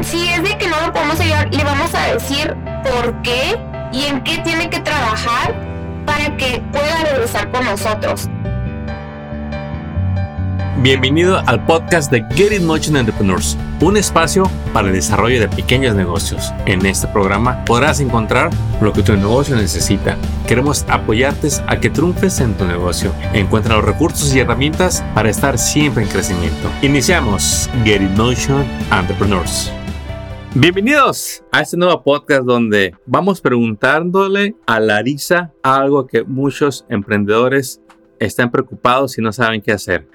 Si es de que no lo podemos ayudar, le vamos a decir por qué y en qué tiene que trabajar para que pueda regresar con nosotros. Bienvenido al podcast de Get It Motion Entrepreneurs, un espacio para el desarrollo de pequeños negocios. En este programa podrás encontrar lo que tu negocio necesita. Queremos apoyarte a que triunfes en tu negocio. Encuentra los recursos y herramientas para estar siempre en crecimiento. Iniciamos Get It Motion Entrepreneurs. Bienvenidos a este nuevo podcast donde vamos preguntándole a Larisa algo que muchos emprendedores están preocupados y no saben qué hacer.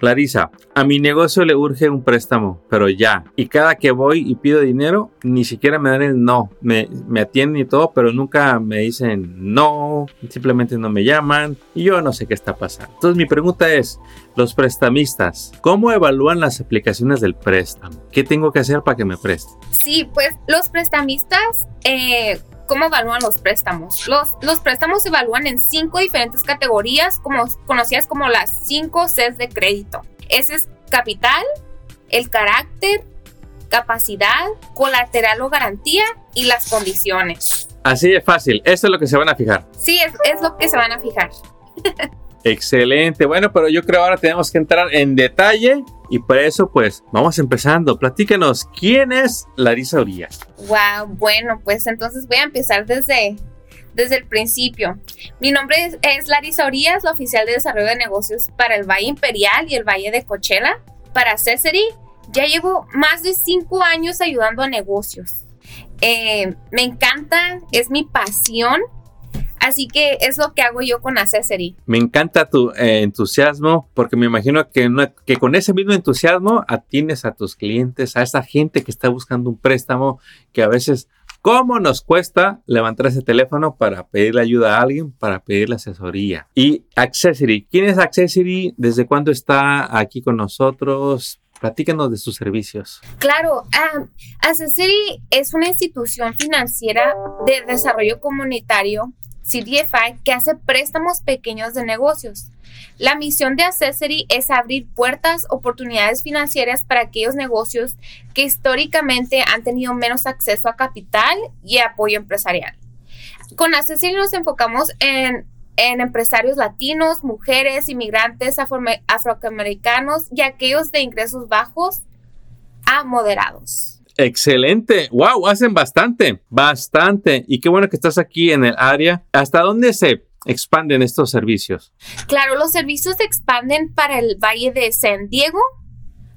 Clarisa, a mi negocio le urge un préstamo, pero ya. Y cada que voy y pido dinero, ni siquiera me dan el no. Me, atienden y todo, pero nunca me dicen no, simplemente no me llaman y yo no sé qué está pasando. Entonces mi pregunta es, los prestamistas, ¿cómo evalúan las aplicaciones del préstamo? ¿Qué tengo que hacer para que me presten? Sí, pues los prestamistas... Eh, ¿Cómo evalúan los préstamos? Los, los préstamos se evalúan en cinco diferentes categorías, como, conocidas como las cinco Cs de crédito. Ese es capital, el carácter, capacidad, colateral o garantía y las condiciones. Así de fácil, eso es lo que se van a fijar. Sí, es, es lo que se van a fijar. Excelente, bueno, pero yo creo ahora tenemos que entrar en detalle y por eso, pues, vamos empezando. Platícanos, ¿quién es Larisa Urias? Wow, bueno, pues entonces voy a empezar desde, desde el principio. Mi nombre es, Larisa Urias, la oficial de desarrollo de negocios para el Valle Imperial y el Valle de Coachella. Para Cesary, ya llevo más de cinco años ayudando a negocios. Eh, me encanta, es mi pasión Así que es lo que hago yo con Accessory. Me encanta tu eh, entusiasmo porque me imagino que, que con ese mismo entusiasmo atiendes a tus clientes, a esa gente que está buscando un préstamo que a veces ¿Cómo nos cuesta levantar ese teléfono para pedirle ayuda a alguien, para pedirle asesoría? Y Accessory, ¿quién es Accessory? ¿Desde cuándo está aquí con nosotros? Platícanos de sus servicios. Claro, um, Accessory es una institución financiera de desarrollo comunitario CDFI que hace préstamos pequeños de negocios. La misión de Accessory es abrir puertas, oportunidades financieras para aquellos negocios que históricamente han tenido menos acceso a capital y apoyo empresarial. Con Accessory nos enfocamos en, en empresarios latinos, mujeres, inmigrantes, afroamericanos y aquellos de ingresos bajos a moderados. Excelente. Wow, hacen bastante, bastante. Y qué bueno que estás aquí en el área. ¿Hasta dónde se expanden estos servicios? Claro, los servicios se expanden para el Valle de San Diego,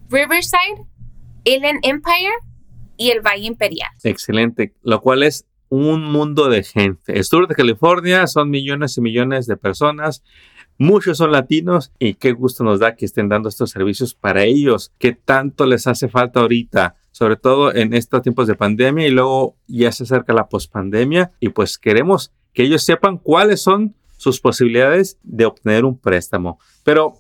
Riverside, Inland Empire y el Valle Imperial. Excelente, lo cual es un mundo de gente. El sur de California son millones y millones de personas. Muchos son latinos y qué gusto nos da que estén dando estos servicios para ellos, que tanto les hace falta ahorita sobre todo en estos tiempos de pandemia y luego ya se acerca la pospandemia y pues queremos que ellos sepan cuáles son sus posibilidades de obtener un préstamo. Pero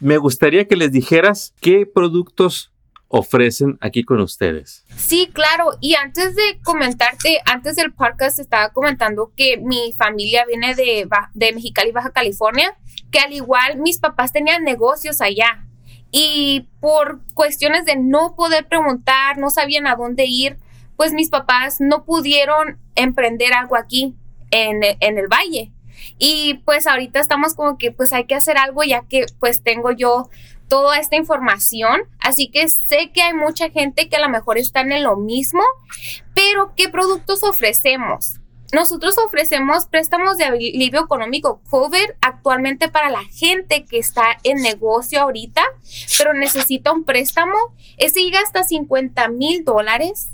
me gustaría que les dijeras qué productos ofrecen aquí con ustedes. Sí, claro. Y antes de comentarte, antes del podcast estaba comentando que mi familia viene de, de Mexicali, Baja California, que al igual mis papás tenían negocios allá. Y por cuestiones de no poder preguntar, no sabían a dónde ir, pues mis papás no pudieron emprender algo aquí en, en el valle. Y pues ahorita estamos como que pues hay que hacer algo ya que pues tengo yo toda esta información. Así que sé que hay mucha gente que a lo mejor están en lo mismo, pero ¿qué productos ofrecemos? Nosotros ofrecemos préstamos de alivio económico COVID actualmente para la gente que está en negocio ahorita, pero necesita un préstamo. Ese llega hasta 50 mil dólares.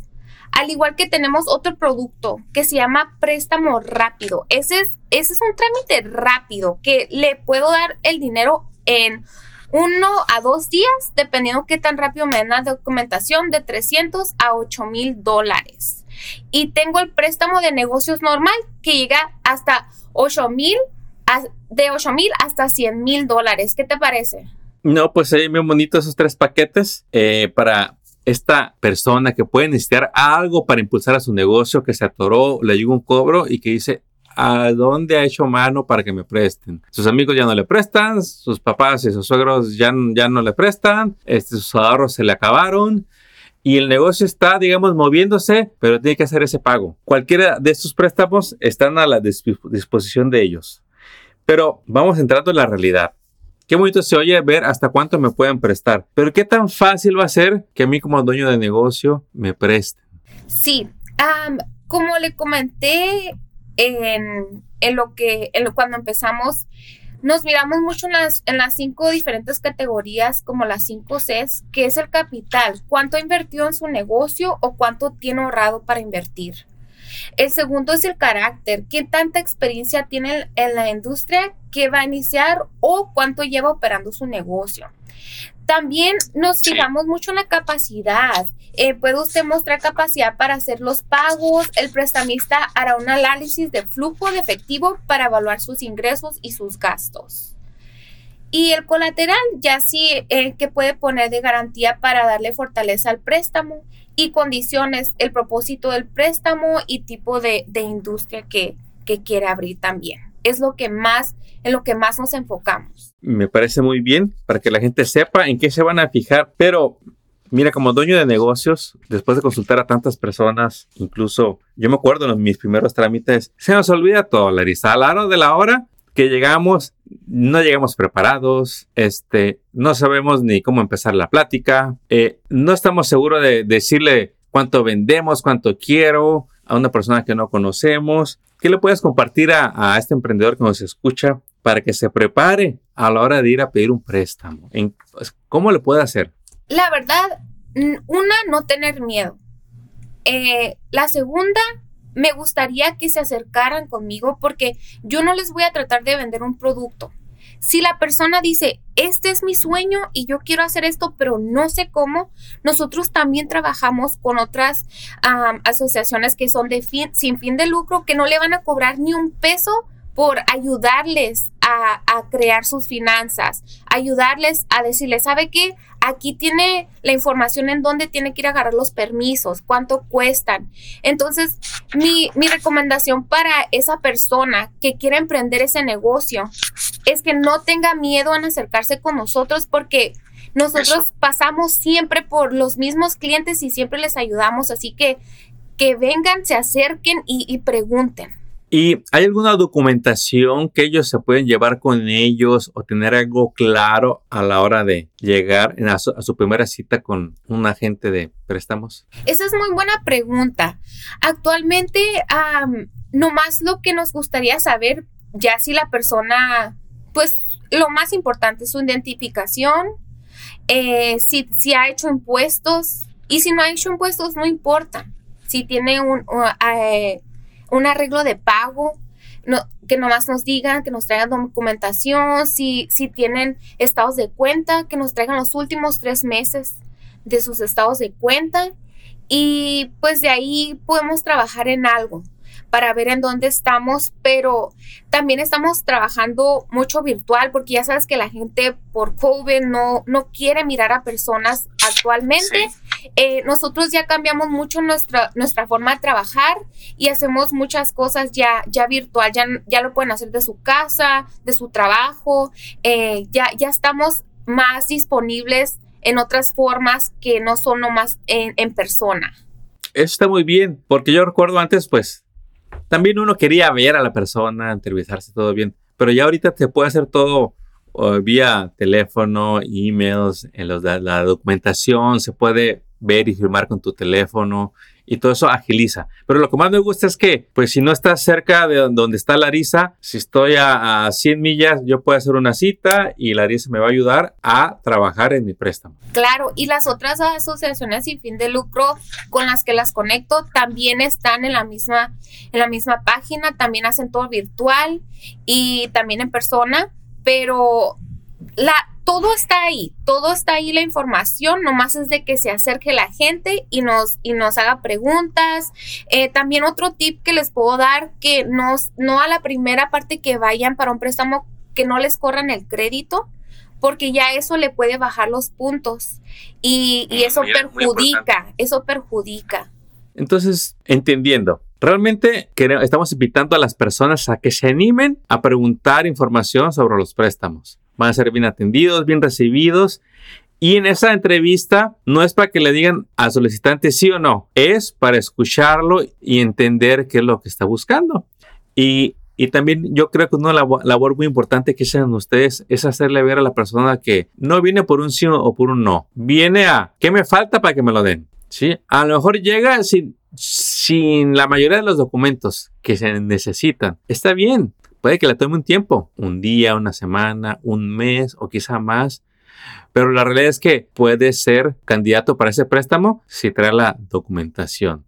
Al igual que tenemos otro producto que se llama préstamo rápido. Ese es, ese es un trámite rápido que le puedo dar el dinero en uno a dos días, dependiendo qué tan rápido me den la documentación, de 300 a 8 mil dólares y tengo el préstamo de negocios normal que llega hasta 8 mil, de 8 mil hasta 100 mil dólares. ¿Qué te parece? No, pues ahí bien bonito esos tres paquetes eh, para esta persona que puede necesitar algo para impulsar a su negocio, que se atoró, le llegó un cobro y que dice, ¿a dónde ha hecho mano para que me presten? Sus amigos ya no le prestan, sus papás y sus suegros ya, ya no le prestan, este, sus ahorros se le acabaron y el negocio está, digamos, moviéndose, pero tiene que hacer ese pago. Cualquiera de estos préstamos están a la disposición de ellos. Pero vamos entrando en la realidad. Qué bonito se oye ver hasta cuánto me pueden prestar, pero qué tan fácil va a ser que a mí como dueño de negocio me presten. Sí, como le comenté en, lo que cuando empezamos, nos miramos mucho en las, en las cinco diferentes categorías, como las cinco Cs, que es el capital, cuánto ha invertido en su negocio o cuánto tiene ahorrado para invertir. El segundo es el carácter, qué tanta experiencia tiene en la industria que va a iniciar o cuánto lleva operando su negocio. También nos fijamos mucho en la capacidad. Eh, puede usted mostrar capacidad para hacer los pagos. El prestamista hará un análisis de flujo de efectivo para evaluar sus ingresos y sus gastos. Y el colateral, ya sí, eh, que puede poner de garantía para darle fortaleza al préstamo y condiciones, el propósito del préstamo y tipo de, industria que, que quiere abrir también. Es lo que más, en lo que más nos enfocamos. Me parece muy bien para que la gente sepa en qué se van a fijar, pero Mira, como dueño de negocios, después de consultar a tantas personas, incluso yo me acuerdo en mis primeros trámites, se nos olvida todo, Larisa. A la hora de la hora que llegamos, no llegamos preparados, este, no sabemos ni cómo empezar la plática, eh, no estamos seguros de decirle cuánto vendemos, cuánto quiero a una persona que no conocemos. ¿Qué le puedes compartir a, a este emprendedor que nos escucha para que se prepare a la hora de ir a pedir un préstamo? Pues, ¿Cómo le puede hacer? La verdad, una, no tener miedo. Eh, la segunda, me gustaría que se acercaran conmigo porque yo no les voy a tratar de vender un producto. Si la persona dice, este es mi sueño y yo quiero hacer esto, pero no sé cómo, nosotros también trabajamos con otras asociaciones que son sin fin de lucro, que no le van a cobrar ni un peso por ayudarles a, crear sus finanzas, ayudarles a decirles, ¿sabe qué? Aquí tiene la información en dónde tiene que ir a agarrar los permisos, cuánto cuestan. Entonces, mi, mi recomendación para esa persona que quiere emprender ese negocio es que no tenga miedo en acercarse con nosotros porque nosotros pasamos siempre por los mismos clientes y siempre les ayudamos, así que que vengan, se acerquen y pregunten. ¿Y hay alguna documentación que ellos se pueden llevar con ellos o tener algo claro a la hora de llegar a su, primera cita con un agente de préstamos? Esa es muy buena pregunta. Actualmente, no nomás lo que nos gustaría saber, ya si la persona, pues lo más importante es su identificación, eh, si, si ha hecho impuestos y si no ha hecho impuestos, no importa. Si tiene un... Eh, un arreglo de pago, no, que nomás nos digan, que nos traigan documentación, si, si tienen estados de cuenta, que nos traigan los últimos tres meses de sus estados de cuenta y pues de ahí podemos trabajar en algo para ver en dónde estamos, pero también estamos trabajando mucho virtual porque ya sabes que la gente por COVID no, no quiere mirar a personas actualmente. Eh, nosotros ya cambiamos mucho nuestra, nuestra forma de trabajar y hacemos muchas cosas ya, ya virtual, ya, ya lo pueden hacer de su casa, de su trabajo, eh, ya, ya estamos más disponibles en otras formas que no son nomás en, en persona. Eso está muy bien, porque yo recuerdo antes, pues, también uno quería ver a la persona, entrevistarse todo bien, pero ya ahorita se puede hacer todo vía teléfono, emails, en los, la documentación, se puede ver y firmar con tu teléfono y todo eso agiliza. Pero lo que más me gusta es que, pues si no estás cerca de donde está Larisa, si estoy a, 100 millas, yo puedo hacer una cita y Larisa me va a ayudar a trabajar en mi préstamo. Claro, y las otras asociaciones sin fin de lucro con las que las conecto también están en la misma, en la misma página, también hacen todo virtual y también en persona, pero la, todo está ahí, todo está ahí la información, nomás es de que se acerque la gente y nos, y nos haga preguntas. Eh, también otro tip que les puedo dar, que nos, no a la primera parte que vayan para un préstamo, que no les corran el crédito, porque ya eso le puede bajar los puntos y, y eso perjudica, eso perjudica. Entonces, entendiendo, Realmente estamos invitando a las personas a que se animen a preguntar información sobre los préstamos van a ser bien atendidos, bien recibidos Y en esa entrevista no es para que le digan al solicitante sí o no, es para escucharlo y entender qué es lo que está buscando. Y, y también yo creo que una labor, muy importante que hacen ustedes es hacerle ver a la persona que no viene por un sí o por un no, viene a qué me falta para que me lo den. ¿Sí? A lo mejor llega sin, sin la mayoría de los documentos que se necesitan. Está bien, puede que le tome un tiempo, un día, una semana, un mes o quizá más. Pero la realidad es que puede ser candidato para ese préstamo si trae la documentación.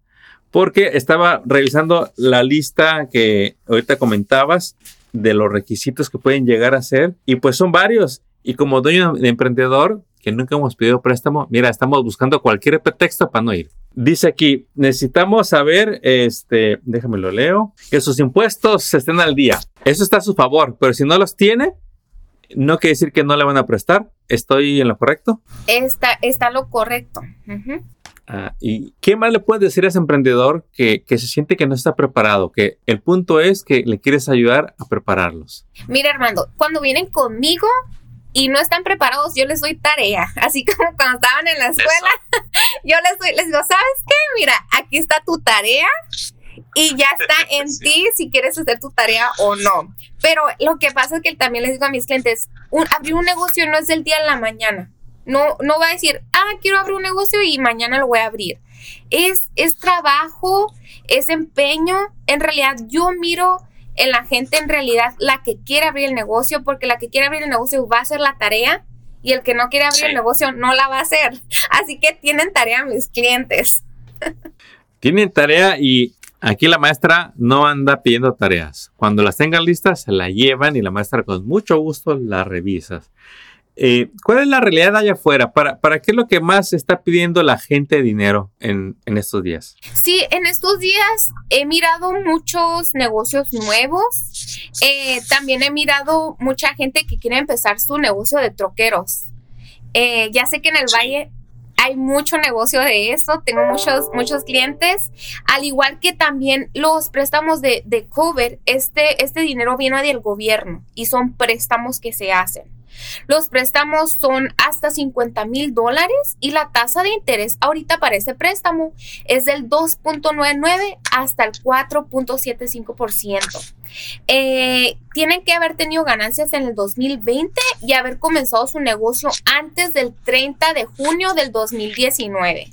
Porque estaba revisando la lista que ahorita comentabas de los requisitos que pueden llegar a ser y pues son varios. Y como dueño de emprendedor que nunca hemos pedido préstamo, mira, estamos buscando cualquier pretexto para no ir. Dice aquí, necesitamos saber, este, déjame lo leo, que sus impuestos estén al día. Eso está a su favor, pero si no los tiene, no quiere decir que no le van a prestar. ¿Estoy en lo correcto? Está, está lo correcto. Ah, ¿Y qué más le puedes decir a ese emprendedor que, que, se siente que no está preparado? Que el punto es que le quieres ayudar a prepararlos. Mira, Armando, cuando vienen conmigo y no están preparados, yo les doy tarea. Así como cuando estaban en la escuela, yo les, doy, les digo, ¿sabes qué? Mira, aquí está tu tarea y ya está en ti si quieres hacer tu tarea o no. Pero lo que pasa es que también les digo a mis clientes, abrir un negocio no es del día a la mañana. No, no va a decir, ah, quiero abrir un negocio y mañana lo voy a abrir. Es, es trabajo, es empeño. En realidad, yo miro en la gente en realidad la que quiere abrir el negocio, porque la que quiere abrir el negocio va a hacer la tarea y el que no quiere abrir el negocio no la va a hacer. Así que tienen tarea mis clientes. Tienen tarea y Aquí la maestra no anda pidiendo tareas. Cuando las tengan listas, se la llevan y la maestra con mucho gusto la revisas. Eh, ¿Cuál es la realidad allá afuera? ¿Para, ¿Para qué es lo que más está pidiendo la gente dinero en, en, estos días? Sí, en estos días he mirado muchos negocios nuevos. Eh, también he mirado mucha gente que quiere empezar su negocio de troqueros. Eh, ya sé que en el Valle hay mucho negocio de eso, tengo muchos, muchos clientes, al igual que también los préstamos de, de cover, este, este dinero viene del gobierno y son préstamos que se hacen. Los préstamos son hasta 50 mil dólares y la tasa de interés ahorita para ese préstamo es del 2.99 hasta el 4.75%. Eh, tienen que haber tenido ganancias en el 2020 y haber comenzado su negocio antes del 30 de junio del 2019.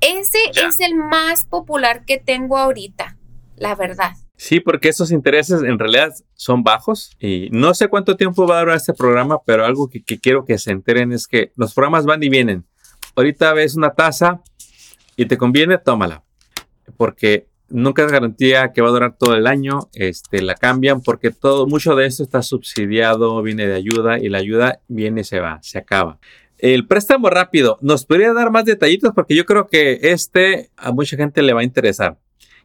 Ese es el más popular que tengo ahorita, la verdad. Sí, porque esos intereses en realidad son bajos y no sé cuánto tiempo va a durar este programa, pero algo que, quiero que se enteren es que los programas van y vienen. Ahorita ves una tasa y te conviene, tómala, porque nunca es garantía que va a durar todo el año, este, la cambian porque todo, mucho de esto está subsidiado, viene de ayuda y la ayuda viene y se va, se acaba. El préstamo rápido, ¿nos podría dar más detallitos? Porque yo creo que este a mucha gente le va a interesar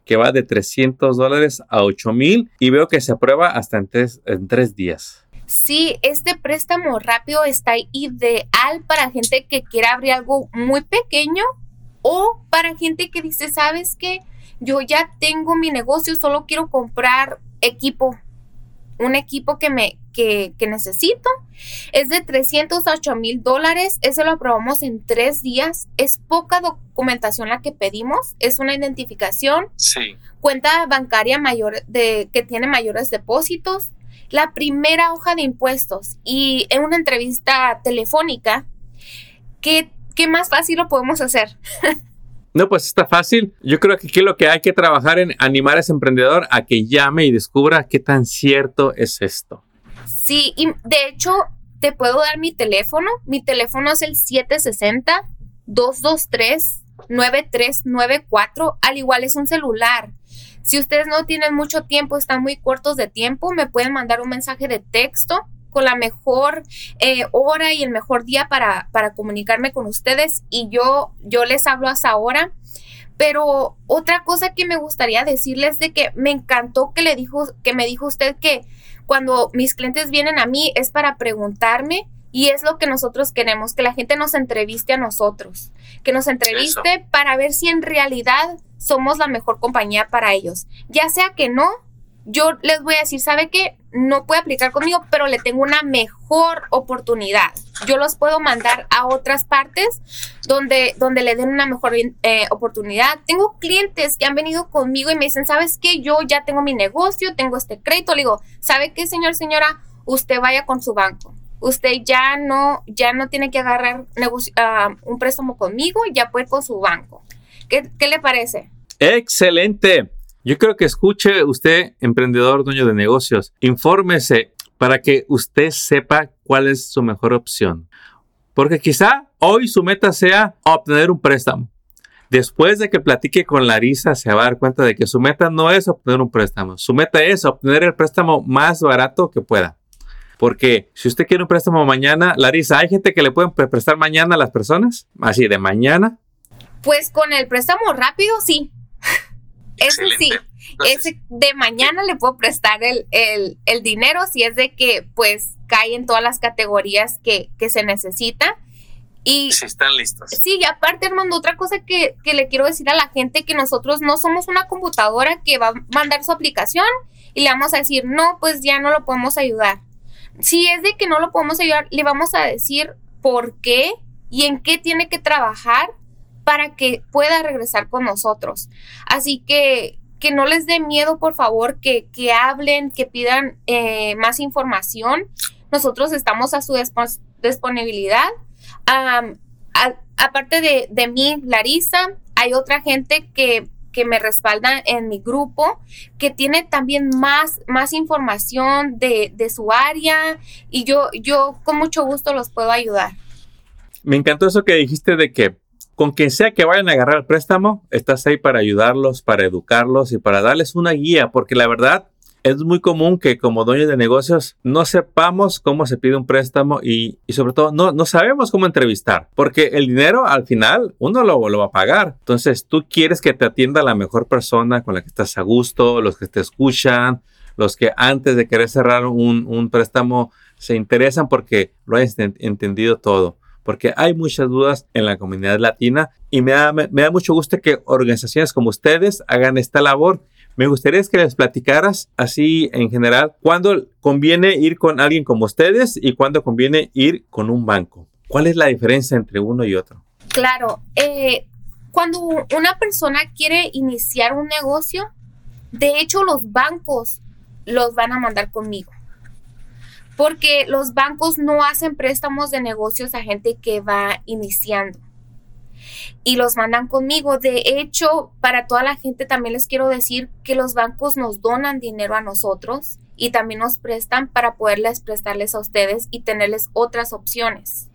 que va de 300 dólares a 8 mil y veo que se aprueba hasta en tres, en tres días. Sí, este préstamo rápido está ideal para gente que quiera abrir algo muy pequeño o para gente que dice, ¿sabes qué? Yo ya tengo mi negocio, solo quiero comprar equipo un equipo que me que, necesito. Es de 308 mil dólares. Ese lo aprobamos en tres días. Es poca documentación la que pedimos. Es una identificación. Sí. Cuenta bancaria mayor de, que tiene mayores depósitos. La primera hoja de impuestos. Y en una entrevista telefónica. ¿Qué, qué más fácil lo podemos hacer? No, pues está fácil. Yo creo que aquí lo que hay que trabajar en animar a ese emprendedor a que llame y descubra qué tan cierto es esto. Sí, y de hecho, te puedo dar mi teléfono. Mi teléfono es el 760-223-9394. Al igual es un celular. Si ustedes no tienen mucho tiempo, están muy cortos de tiempo, me pueden mandar un mensaje de texto con la mejor eh, hora y el mejor día para, para comunicarme con ustedes y yo, yo les hablo hasta ahora. Pero otra cosa que me gustaría decirles de que me encantó que le dijo, que me dijo usted que cuando mis clientes vienen a mí es para preguntarme y es lo que nosotros queremos, que la gente nos entreviste a nosotros, que nos entreviste para ver si en realidad somos la mejor compañía para ellos. Ya sea que no, yo les voy a decir, ¿sabe qué? No puede aplicar conmigo, pero le tengo una mejor oportunidad. Yo los puedo mandar a otras partes donde, donde le den una mejor eh, oportunidad. Tengo clientes que han venido conmigo y me dicen, ¿sabes qué? Yo ya tengo mi negocio, tengo este crédito. Le digo, ¿sabe qué, señor, señora? Usted vaya con su banco. Usted ya no, ya no tiene que agarrar uh, un préstamo conmigo, ya puede con su banco. ¿Qué, qué le parece? Excelente. Yo creo que escuche usted, emprendedor, dueño de negocios, infórmese para que usted sepa cuál es su mejor opción. Porque quizá hoy su meta sea obtener un préstamo. Después de que platique con Larisa, se va a dar cuenta de que su meta no es obtener un préstamo. Su meta es obtener el préstamo más barato que pueda. Porque si usted quiere un préstamo mañana, Larisa, ¿hay gente que le pueden prestar mañana a las personas? Así de mañana. Pues con el préstamo rápido, sí. Eso sí, ese de mañana le puedo prestar el, dinero si es de que pues cae en todas las categorías que, se necesita. Y si están listos. Sí, y aparte, Armando, otra cosa que, que, le quiero decir a la gente que nosotros no somos una computadora que va a mandar su aplicación y le vamos a decir, no, pues ya no lo podemos ayudar. Si es de que no lo podemos ayudar, le vamos a decir por qué y en qué tiene que trabajar para que pueda regresar con nosotros. Así que que no les dé miedo, por favor, que, que hablen, que pidan eh, más información. Nosotros estamos a su disponibilidad. aparte de, de mí, Larisa, hay otra gente que, que, me respalda en mi grupo, que tiene también más, más información de, de su área y yo, yo con mucho gusto los puedo ayudar. Me encantó eso que dijiste de que con quien sea que vayan a agarrar el préstamo, estás ahí para ayudarlos, para educarlos y para darles una guía, porque la verdad es muy común que como dueños de negocios no sepamos cómo se pide un préstamo y, sobre todo no, no, sabemos cómo entrevistar, porque el dinero al final uno lo, lo, va a pagar. Entonces tú quieres que te atienda la mejor persona con la que estás a gusto, los que te escuchan, los que antes de querer cerrar un, un préstamo se interesan porque lo hayas entendido todo porque hay muchas dudas en la comunidad latina y me da, me, da mucho gusto que organizaciones como ustedes hagan esta labor. Me gustaría que les platicaras así en general cuándo conviene ir con alguien como ustedes y cuándo conviene ir con un banco. ¿Cuál es la diferencia entre uno y otro? Claro, eh, cuando una persona quiere iniciar un negocio, de hecho los bancos los van a mandar conmigo porque los bancos no hacen préstamos de negocios a gente que va iniciando y los mandan conmigo. De hecho, para toda la gente también les quiero decir que los bancos nos donan dinero a nosotros y también nos prestan para poderles prestarles a ustedes y tenerles otras opciones.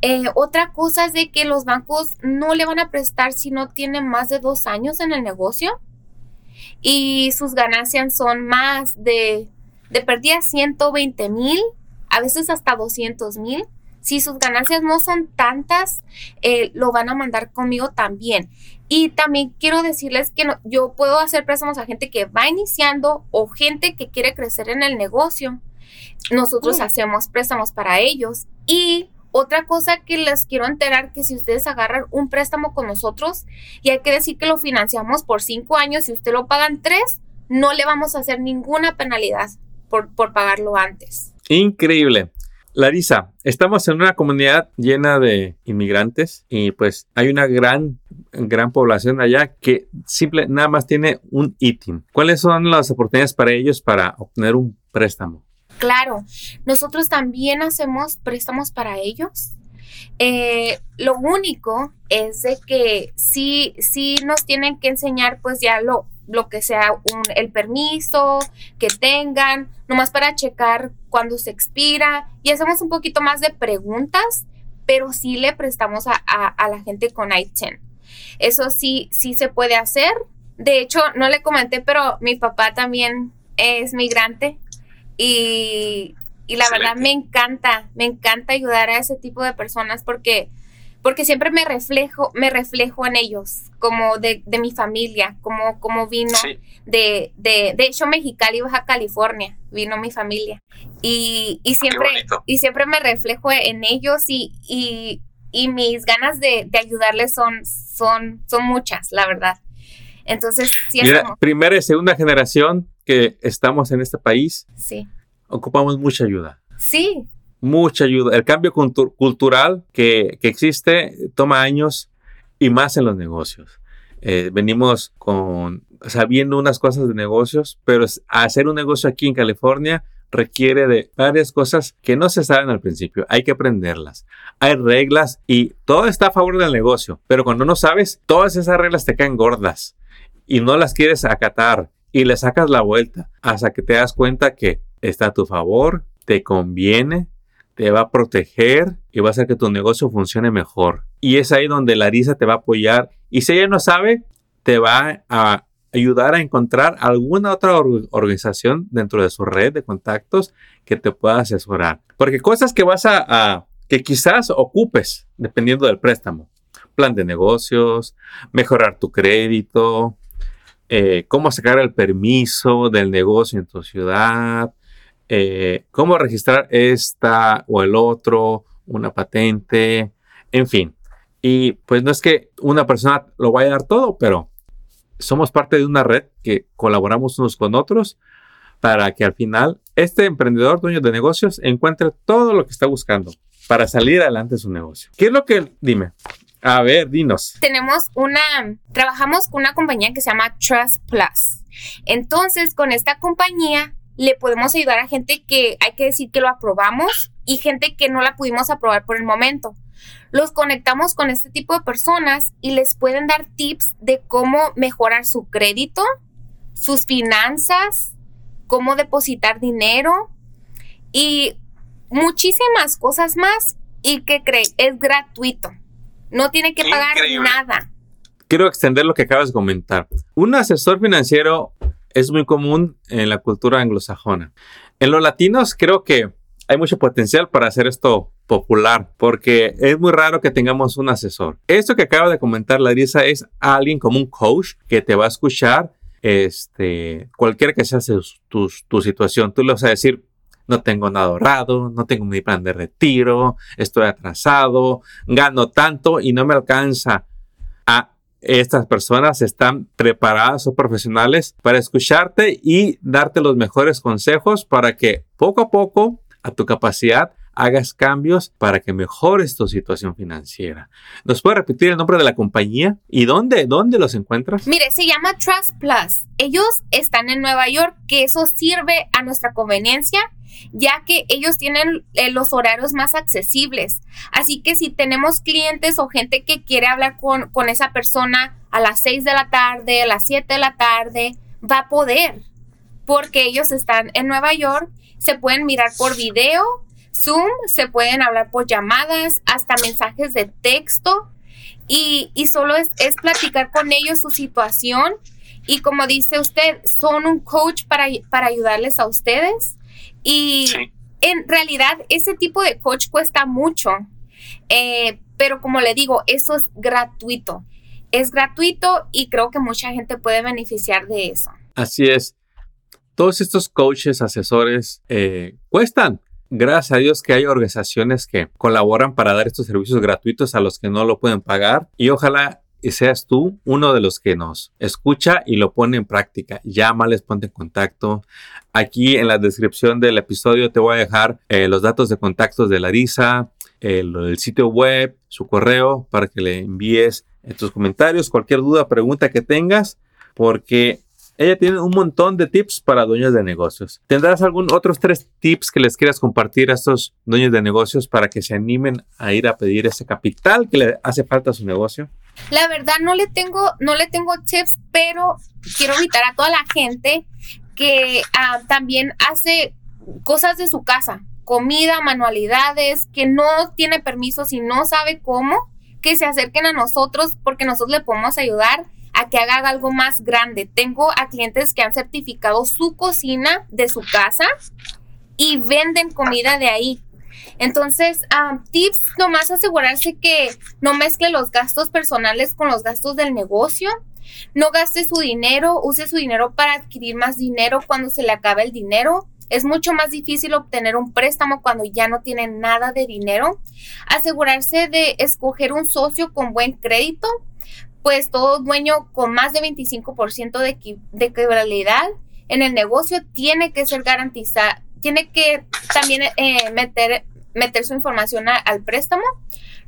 Eh, otra cosa es de que los bancos no le van a prestar si no tienen más de dos años en el negocio y sus ganancias son más de de perdida 120 mil, a veces hasta 200 mil. Si sus ganancias no son tantas, eh, lo van a mandar conmigo también. Y también quiero decirles que yo puedo hacer préstamos a gente que va iniciando o gente que quiere crecer en el negocio. Nosotros mm. hacemos préstamos para ellos. Y otra cosa que les quiero enterar que si ustedes agarran un préstamo con nosotros y hay que decir que lo financiamos por cinco años y usted lo pagan tres, no le vamos a hacer ninguna penalidad por, pagarlo antes. Increíble. Larisa, estamos en una comunidad llena de inmigrantes y pues hay una gran, gran población allá que simple nada más tiene un ITIN. ¿Cuáles son las oportunidades para ellos para obtener un préstamo? Claro, nosotros también hacemos préstamos para ellos. Eh, lo único es de que sí, sí nos tienen que enseñar pues ya lo, lo que sea un, el permiso que tengan, nomás para checar cuándo se expira y hacemos un poquito más de preguntas, pero sí le prestamos a, la gente con I-10. Eso sí, sí se puede hacer. De hecho, no le comenté, pero mi papá también es migrante y, y la verdad me encanta, me encanta ayudar a ese tipo de personas porque porque siempre me reflejo, me reflejo en ellos, como de, mi familia, como, como vino de, de, de hecho, Mexicali, Baja California, vino mi familia. Y, y siempre, y siempre me reflejo en ellos y, y, y mis ganas de, de, ayudarles son, son, son muchas, la verdad. Entonces, sí Mira, primera y segunda generación que estamos en este país, Sí. ocupamos mucha ayuda. Sí. Mucha ayuda. El cambio cultu- cultural que, que existe toma años y más en los negocios. Eh, venimos con sabiendo unas cosas de negocios, pero hacer un negocio aquí en California requiere de varias cosas que no se saben al principio. Hay que aprenderlas. Hay reglas y todo está a favor del negocio, pero cuando no sabes, todas esas reglas te caen gordas y no las quieres acatar y le sacas la vuelta hasta que te das cuenta que está a tu favor, te conviene, te va a proteger y va a hacer que tu negocio funcione mejor. Y es ahí donde Larisa te va a apoyar. Y si ella no sabe, te va a ayudar a encontrar alguna otra or- organización dentro de su red de contactos que te pueda asesorar. Porque cosas que vas a, a- que quizás ocupes dependiendo del préstamo. Plan de negocios, mejorar tu crédito, eh, cómo sacar el permiso del negocio en tu ciudad, eh, cómo registrar esta o el otro, una patente, en fin. Y pues no es que una persona lo vaya a dar todo, pero somos parte de una red que colaboramos unos con otros para que al final este emprendedor, dueño de negocios, encuentre todo lo que está buscando para salir adelante en su negocio. ¿Qué es lo que, dime? A ver, dinos. tenemos una, trabajamos con una compañía que se llama Trust Plus. Entonces, con esta compañía le podemos ayudar a gente que hay que decir que lo aprobamos y gente que no la pudimos aprobar por el momento. Los conectamos con este tipo de personas y les pueden dar tips de cómo mejorar su crédito, sus finanzas, cómo depositar dinero y muchísimas cosas más. ¿Y que cree? Es gratuito. No tiene que pagar Increíble. nada. quiero extender lo que acabas de comentar. Un asesor financiero es muy común en la cultura anglosajona. En los latinos creo que hay mucho potencial para hacer esto popular, porque es muy raro que tengamos un asesor. Esto que acaba de comentar Larisa es alguien como un coach que te va a escuchar, este, cualquiera que sea tu, tu situación. Tú le vas a decir, no tengo nada ahorrado, no tengo mi plan de retiro, estoy atrasado, gano tanto y no me alcanza. Estas personas están preparadas o profesionales para escucharte y darte los mejores consejos para que poco a poco, a tu capacidad, hagas cambios para que mejores tu situación financiera. ¿Nos puede repetir el nombre de la compañía y dónde, dónde los encuentras? Mire, se llama Trust Plus. Ellos están en Nueva York, que eso sirve a nuestra conveniencia, ya que ellos tienen eh, los horarios más accesibles. Así que si tenemos clientes o gente que quiere hablar con, con esa persona a las 6 de la tarde, a las 7 de la tarde, va a poder, porque ellos están en Nueva York, se pueden mirar por video, Zoom, se pueden hablar por llamadas, hasta mensajes de texto. Y, y solo es, es platicar con ellos su situación. Y como dice usted, son un coach para, para ayudarles a ustedes. Y Sí. en realidad ese tipo de coach cuesta mucho. Eh, pero como le digo, eso es gratuito. Es gratuito y creo que mucha gente puede beneficiar de eso. Así es. Todos estos coaches, asesores, eh, cuestan. Gracias a Dios que hay organizaciones que colaboran para dar estos servicios gratuitos a los que no lo pueden pagar. Y ojalá y seas tú uno de los que nos escucha y lo pone en práctica. Llámales, ponte en contacto. Aquí en la descripción del episodio te voy a dejar eh, los datos de contactos de Larisa, el, el sitio web, su correo, para que le envíes en tus comentarios cualquier duda, pregunta que tengas, porque ella tiene un montón de tips para dueños de negocios. ¿Tendrás algún otros tres tips que les quieras compartir a estos dueños de negocios para que se animen a ir a pedir ese capital que le hace falta a su negocio? La verdad no le tengo, no le tengo tips, pero quiero invitar a toda la gente que ah, también hace cosas de su casa, comida, manualidades, que no tiene permisos y no sabe cómo, que se acerquen a nosotros porque nosotros le podemos ayudar a que haga algo más grande. Tengo a clientes que han certificado su cocina de su casa y venden comida de ahí. Entonces, tips, nomás asegurarse que no mezcle los gastos personales con los gastos del negocio. No gaste su dinero, use su dinero para adquirir más dinero cuando se le acabe el dinero. Es mucho más difícil obtener un préstamo cuando ya no tiene nada de dinero. Asegurarse de escoger un socio con buen crédito, pues todo dueño con más de 25% de, de en el negocio tiene que ser garantizada, tiene que también eh, meter, meter su información al préstamo,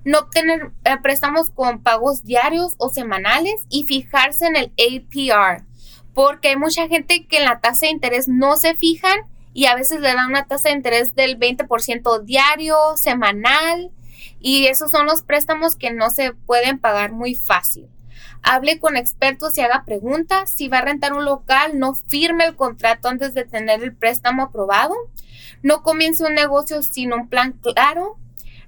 no obtener eh, préstamos con pagos diarios o semanales y fijarse en el APR, porque hay mucha gente que en la tasa de interés no se fijan y a veces le dan una tasa de interés del 20% diario, semanal, y esos son los préstamos que no se pueden pagar muy fácil. Hable con expertos y haga preguntas. Si va a rentar un local, no firme el contrato antes de tener el préstamo aprobado. No comience un negocio sin un plan claro.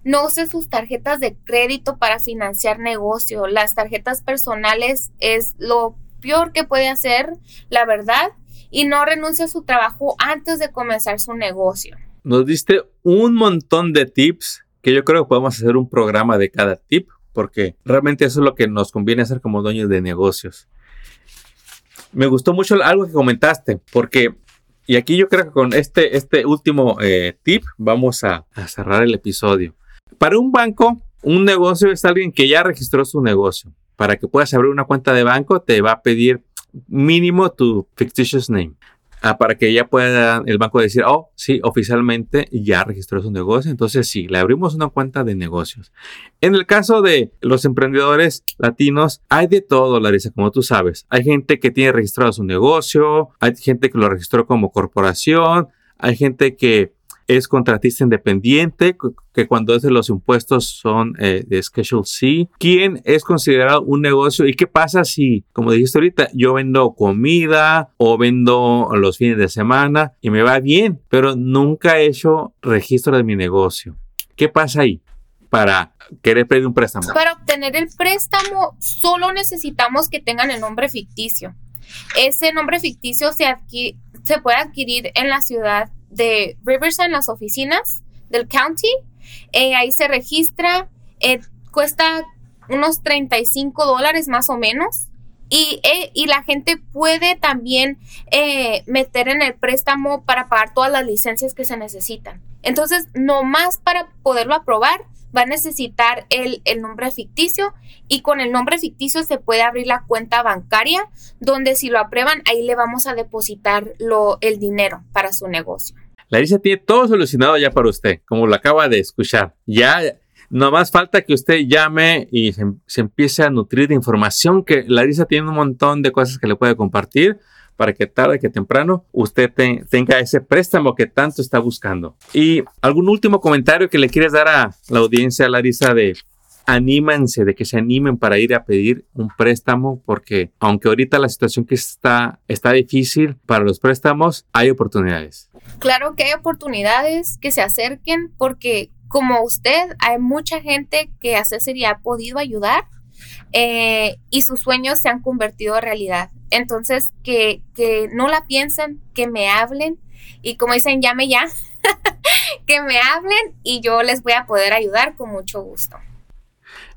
No use sus tarjetas de crédito para financiar negocio. Las tarjetas personales es lo peor que puede hacer, la verdad. Y no renuncie a su trabajo antes de comenzar su negocio. Nos diste un montón de tips que yo creo que podemos hacer un programa de cada tip porque realmente eso es lo que nos conviene hacer como dueños de negocios. Me gustó mucho algo que comentaste, porque, y aquí yo creo que con este, este último eh, tip vamos a, a cerrar el episodio. Para un banco, un negocio es alguien que ya registró su negocio. Para que puedas abrir una cuenta de banco, te va a pedir mínimo tu fictitious name. Ah, para que ya pueda el banco decir, oh, sí, oficialmente ya registró su negocio. Entonces, sí, le abrimos una cuenta de negocios. En el caso de los emprendedores latinos, hay de todo, Larissa, como tú sabes. Hay gente que tiene registrado su negocio, hay gente que lo registró como corporación, hay gente que es contratista independiente, que cuando es de los impuestos son eh, de Schedule C. ¿Quién es considerado un negocio? ¿Y qué pasa si, como dijiste ahorita, yo vendo comida o vendo los fines de semana y me va bien, pero nunca he hecho registro de mi negocio? ¿Qué pasa ahí? para querer pedir un préstamo? Para obtener el préstamo solo necesitamos que tengan el nombre ficticio. Ese nombre ficticio se, se puede adquirir en la ciudad de Riverside en las oficinas del county. Eh, ahí se registra, eh, cuesta unos 35 dólares más o menos. Y, eh, y, la gente puede también meter en el préstamo para pagar todas las licencias que se necesitan. Entonces, nomás para poderlo aprobar, va a necesitar el, el, nombre ficticio y con el nombre ficticio se puede abrir la cuenta bancaria donde si lo aprueban, ahí le vamos a depositar lo, el dinero para su negocio. Larisa tiene todo solucionado ya para usted, como lo acaba de escuchar. Ya no más falta que usted llame y se, empiece a nutrir de información que Larisa tiene un montón de cosas que le puede compartir para que tarde que temprano usted tenga ese préstamo que tanto está buscando. Y algún último comentario que le quieres dar a la audiencia, Larisa, de anímense, de que se animen para ir a pedir un préstamo, porque aunque ahorita la situación que está, está difícil para los préstamos, hay oportunidades. Claro que hay oportunidades que se acerquen, porque como usted, hay mucha gente que a César ha podido ayudar eh, y sus sueños se han convertido en realidad. Entonces, que, que no la piensen, que me hablen y como dicen, llame ya, que me hablen y yo les voy a poder ayudar con mucho gusto.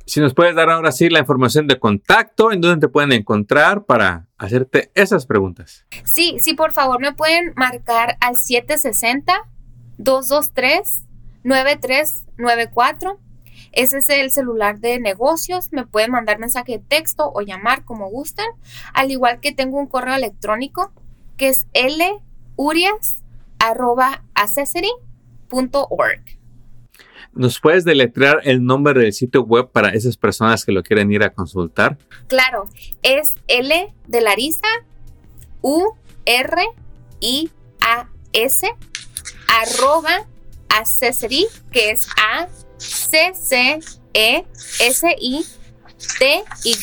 Si nos puedes dar ahora sí la información de contacto, en dónde te pueden encontrar para hacerte esas preguntas. Sí, sí, por favor, me pueden marcar al 760-223-9394. Ese es el celular de negocios. Me pueden mandar mensaje de texto o llamar como gusten. Al igual que tengo un correo electrónico que es lurias.accessory.org. ¿Nos puedes deletrear el nombre del sitio web para esas personas que lo quieren ir a consultar? Claro, es L de Larisa, U, R, I, A, S, arroba accessory, que es A, C, C, E, S, I, T, Y,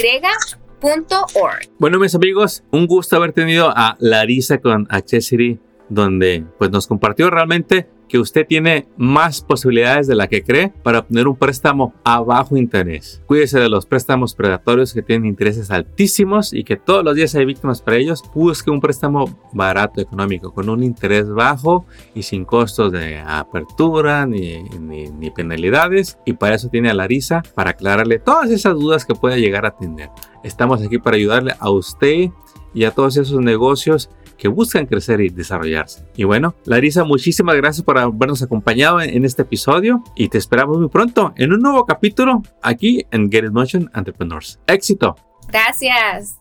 punto org. Bueno, mis amigos, un gusto haber tenido a Larisa con Accessory, donde pues nos compartió realmente que usted tiene más posibilidades de la que cree para obtener un préstamo a bajo interés. Cuídese de los préstamos predatorios que tienen intereses altísimos y que todos los días hay víctimas para ellos. Busque un préstamo barato, económico, con un interés bajo y sin costos de apertura ni, ni, penalidades. Y para eso tiene a Larisa para aclararle todas esas dudas que pueda llegar a tener. Estamos aquí para ayudarle a usted y a todos esos negocios que buscan crecer y desarrollarse. Y bueno, Larisa, muchísimas gracias por habernos acompañado en, este episodio y te esperamos muy pronto en un nuevo capítulo aquí en Get It Motion Entrepreneurs. Éxito. Gracias.